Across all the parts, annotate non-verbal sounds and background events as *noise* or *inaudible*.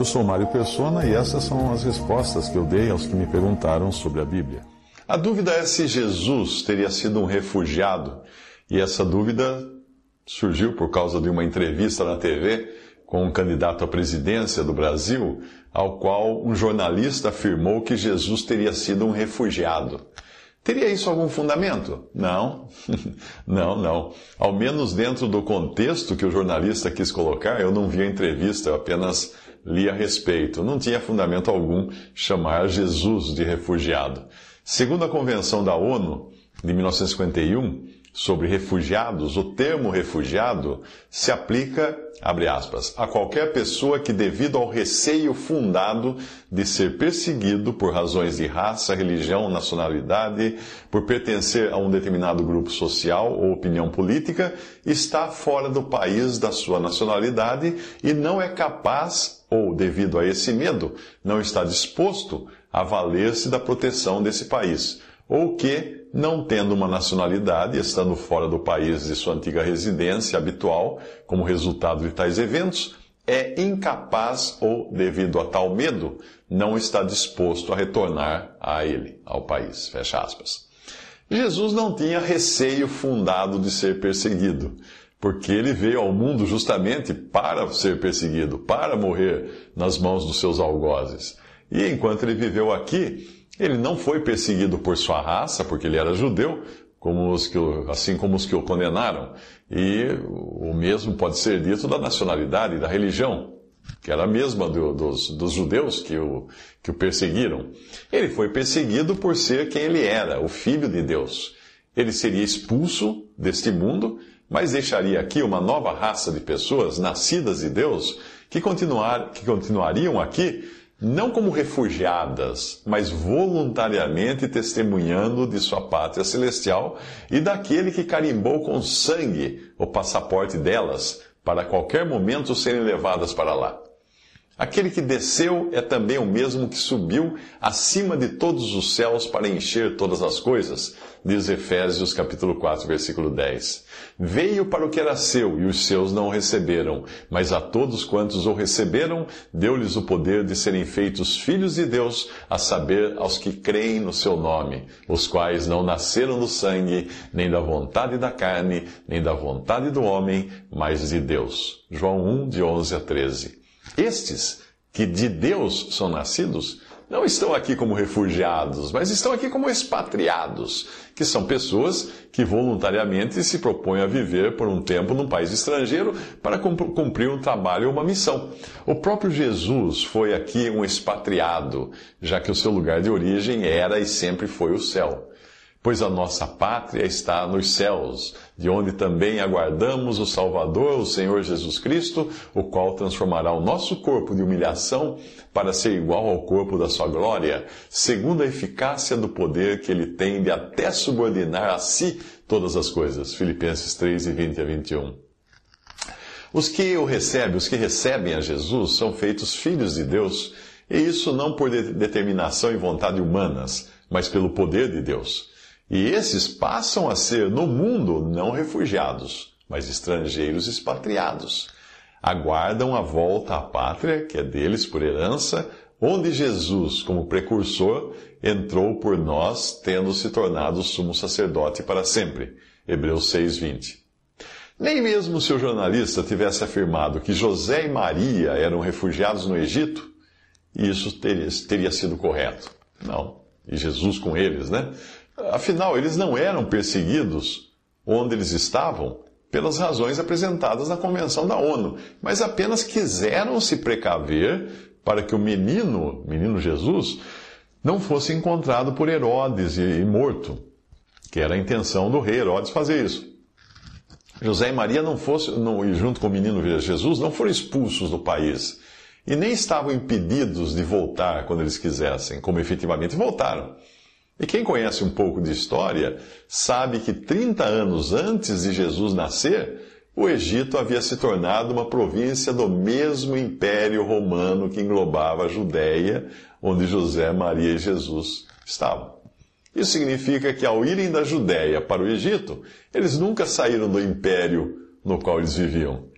Eu sou Mário Persona e essas são as respostas que eu dei aos que me perguntaram sobre a Bíblia. A dúvida é se Jesus teria sido um refugiado, e essa dúvida surgiu por causa de uma entrevista na TV com um candidato à presidência do Brasil, ao qual um jornalista afirmou que Jesus teria sido um refugiado. Teria isso algum fundamento? Não, *laughs* não, não. Ao menos dentro do contexto que o jornalista quis colocar, eu não vi a entrevista, eu apenas li a respeito. Não tinha fundamento algum chamar Jesus de refugiado. Segundo a Convenção da ONU de 1951 sobre refugiados, o termo refugiado se aplica, abre aspas, a qualquer pessoa que, devido ao receio fundado de ser perseguido por razões de raça, religião, nacionalidade, por pertencer a um determinado grupo social ou opinião política, está fora do país da sua nacionalidade e não é capaz, ou devido a esse medo, não está disposto a valer-se da proteção desse país, ou que, não tendo uma nacionalidade, estando fora do país de sua antiga residência habitual, como resultado de tais eventos, é incapaz ou, devido a tal medo, não está disposto a retornar a ele, ao país. Fecha aspas. Jesus não tinha receio fundado de ser perseguido, porque ele veio ao mundo justamente para ser perseguido, para morrer nas mãos dos seus algozes. E enquanto ele viveu aqui, ele não foi perseguido por sua raça, porque ele era judeu, como que, assim como os que o condenaram. E o mesmo pode ser dito da nacionalidade, da religião, que era a mesma do, dos, dos judeus que o, que o perseguiram. Ele foi perseguido por ser quem ele era, o Filho de Deus. Ele seria expulso deste mundo, mas deixaria aqui uma nova raça de pessoas nascidas de Deus que, continuar, que continuariam aqui não como refugiadas, mas voluntariamente testemunhando de sua pátria celestial e daquele que carimbou com sangue o passaporte delas, para qualquer momento serem levadas para lá. Aquele que desceu é também o mesmo que subiu acima de todos os céus para encher todas as coisas, diz Efésios capítulo 4, versículo 10. Veio para o que era seu e os seus não o receberam, mas a todos quantos o receberam, deu-lhes o poder de serem feitos filhos de Deus, a saber, aos que creem no seu nome, os quais não nasceram do sangue, nem da vontade da carne, nem da vontade do homem, mas de Deus. João 1, de 11 a 13. Estes que de Deus são nascidos não estão aqui como refugiados, mas estão aqui como expatriados, que são pessoas que voluntariamente se propõem a viver por um tempo num país estrangeiro para cumprir um trabalho ou uma missão. O próprio Jesus foi aqui um expatriado, já que o seu lugar de origem era e sempre foi o céu pois a nossa pátria está nos céus, de onde também aguardamos o Salvador, o Senhor Jesus Cristo, o qual transformará o nosso corpo de humilhação para ser igual ao corpo da sua glória, segundo a eficácia do poder que ele tem de até subordinar a si todas as coisas. Filipenses 3, 20 a 21. Os que o recebem, os que recebem a Jesus, são feitos filhos de Deus, e isso não por determinação e vontade humanas, mas pelo poder de Deus. E esses passam a ser, no mundo, não refugiados, mas estrangeiros expatriados. Aguardam a volta à pátria, que é deles por herança, onde Jesus, como precursor, entrou por nós, tendo se tornado sumo sacerdote para sempre. Hebreus 6:20. Nem mesmo se o jornalista tivesse afirmado que José e Maria eram refugiados no Egito, isso teria, teria sido correto. Não. E Jesus com eles, né? Afinal, eles não eram perseguidos onde eles estavam pelas razões apresentadas na Convenção da ONU, mas apenas quiseram se precaver para que o menino, menino Jesus, não fosse encontrado por Herodes e, morto, que era a intenção do rei Herodes fazer isso. José e Maria não fossem, não, e junto com o menino Jesus, não foram expulsos do país. E nem estavam impedidos de voltar quando eles quisessem, como efetivamente voltaram. E quem conhece um pouco de história sabe que 30 anos antes de Jesus nascer, o Egito havia se tornado uma província do mesmo Império Romano que englobava a Judéia, onde José, Maria e Jesus estavam. Isso significa que ao irem da Judéia para o Egito, eles nunca saíram do império no qual eles viviam.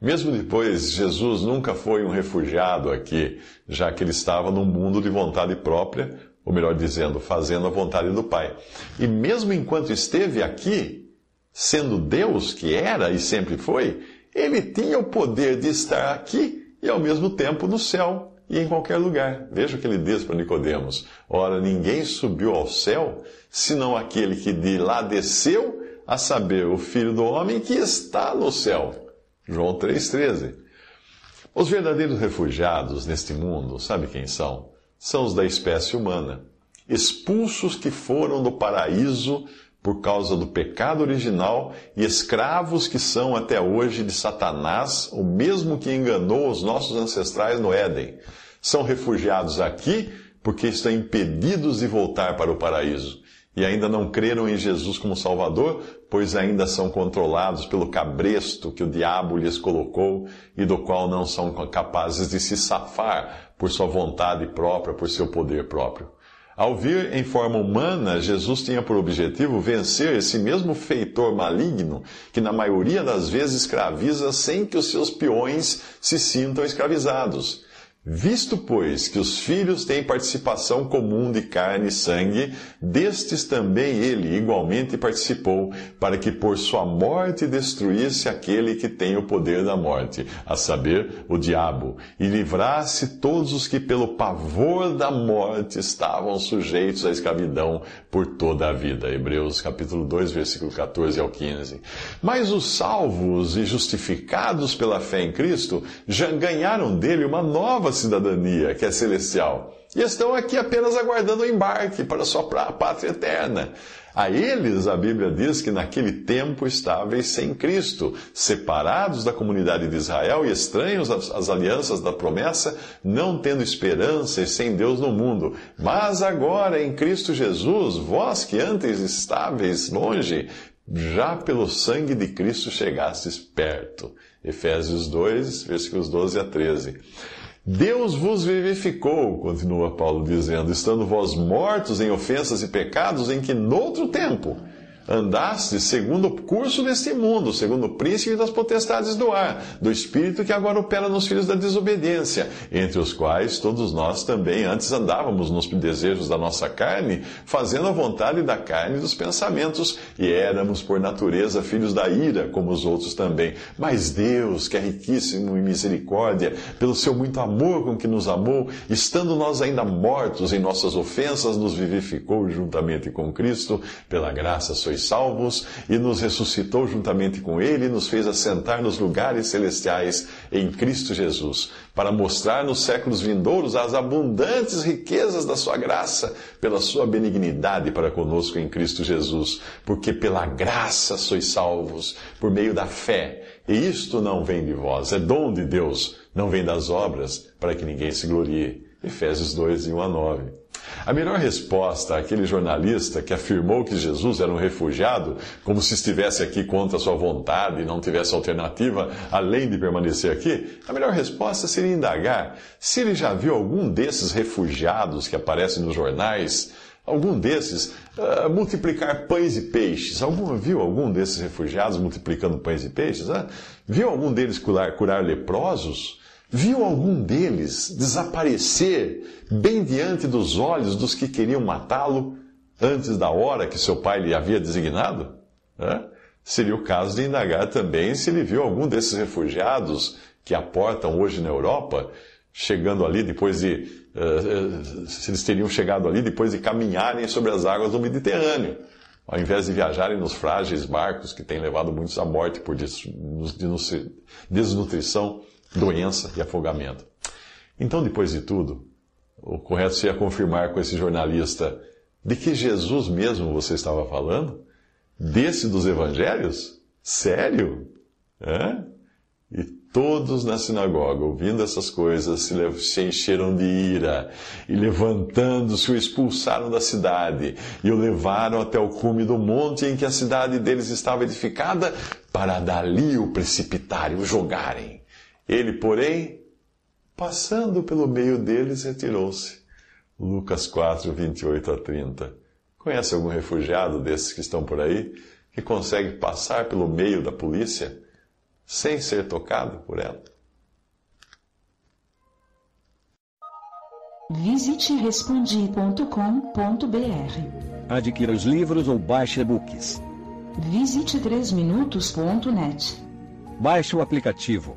Mesmo depois, Jesus nunca foi um refugiado aqui, já que ele estava num mundo de vontade própria, ou melhor dizendo, fazendo a vontade do Pai. E mesmo enquanto esteve aqui, sendo Deus que era e sempre foi, ele tinha o poder de estar aqui e ao mesmo tempo no céu, e em qualquer lugar. Veja o que ele diz para Nicodemos: Ora, ninguém subiu ao céu, senão aquele que de lá desceu, a saber, o Filho do Homem que está no céu. João 3,13. Os verdadeiros refugiados neste mundo, sabe quem são? São os da espécie humana, expulsos que foram do paraíso por causa do pecado original e escravos que são até hoje de Satanás, o mesmo que enganou os nossos ancestrais no Éden. São refugiados aqui porque estão impedidos de voltar para o paraíso e ainda não creram em Jesus como Salvador, pois ainda são controlados pelo cabresto que o diabo lhes colocou e do qual não são capazes de se safar por sua vontade própria, por seu poder próprio. Ao vir em forma humana, Jesus tinha por objetivo vencer esse mesmo feitor maligno que, na maioria das vezes, escraviza sem que os seus peões se sintam escravizados. Visto, pois, que os filhos têm participação comum de carne e sangue, destes também ele igualmente participou, para que por sua morte destruísse aquele que tem o poder da morte, a saber, o diabo, e livrasse todos os que pelo pavor da morte estavam sujeitos à escravidão por toda a vida. Hebreus capítulo 2, versículo 14 ao 15. Mas os salvos e justificados pela fé em Cristo já ganharam dele uma nova cidadania, que é celestial, e estão aqui apenas aguardando o embarque para sua pátria eterna. A eles, a Bíblia diz que naquele tempo estáveis sem Cristo, separados da comunidade de Israel e estranhos às alianças da promessa, não tendo esperança e sem Deus no mundo. Mas agora, em Cristo Jesus, vós que antes estáveis longe, já pelo sangue de Cristo chegastes perto. Efésios 2, versículos 12 a 13. Deus vos vivificou, continua Paulo dizendo, estando vós mortos em ofensas e pecados em que noutro tempo andaste segundo o curso deste mundo, segundo o príncipe das potestades do ar, do espírito que agora opera nos filhos da desobediência, entre os quais todos nós também antes andávamos nos desejos da nossa carne, fazendo a vontade da carne e dos pensamentos, e éramos por natureza filhos da ira, como os outros também. Mas Deus, que é riquíssimo em misericórdia, pelo seu muito amor com que nos amou, estando nós ainda mortos em nossas ofensas, nos vivificou juntamente com Cristo, pela graça sois sois salvos, e nos ressuscitou juntamente com Ele, e nos fez assentar nos lugares celestiais em Cristo Jesus, para mostrar nos séculos vindouros as abundantes riquezas da Sua graça, pela Sua benignidade para conosco em Cristo Jesus, porque pela graça sois salvos, por meio da fé. E isto não vem de vós, é dom de Deus, não vem das obras, para que ninguém se glorie. Efésios 2, 1 a 9. A melhor resposta àquele jornalista que afirmou que Jesus era um refugiado, como se estivesse aqui contra sua vontade e não tivesse alternativa além de permanecer aqui, a melhor resposta seria indagar se ele já viu algum desses refugiados que aparecem nos jornais, algum desses uh, multiplicar pães e peixes. Algum, viu algum desses refugiados multiplicando pães e peixes? Uh? Viu algum deles curar, curar leprosos? Viu algum deles desaparecer bem diante dos olhos dos que queriam matá-lo antes da hora que seu pai lhe havia designado? É? Seria o caso de indagar também se ele viu algum desses refugiados que aportam hoje na Europa, chegando ali depois de. Uh, se eles teriam chegado ali depois de caminharem sobre as águas do Mediterrâneo, ao invés de viajarem nos frágeis barcos que têm levado muitos à morte por desnutrição doença e afogamento. Então, depois de tudo, o correto seria confirmar com esse jornalista de que Jesus mesmo você estava falando? Desse dos evangelhos? Sério? É? E todos na sinagoga, ouvindo essas coisas, se encheram de ira e, levantando-se, o expulsaram da cidade e o levaram até o cume do monte em que a cidade deles estava edificada, para dali o precipitarem, o jogarem. Ele, porém, passando pelo meio deles, retirou-se. Lucas 4, 28 a 30. Conhece algum refugiado desses que estão por aí que consegue passar pelo meio da polícia? sem ser tocado por ela. Visite respondi.com.br. Adquira os livros ou baixe e-books. Visite 3minutos.net. Baixe o aplicativo.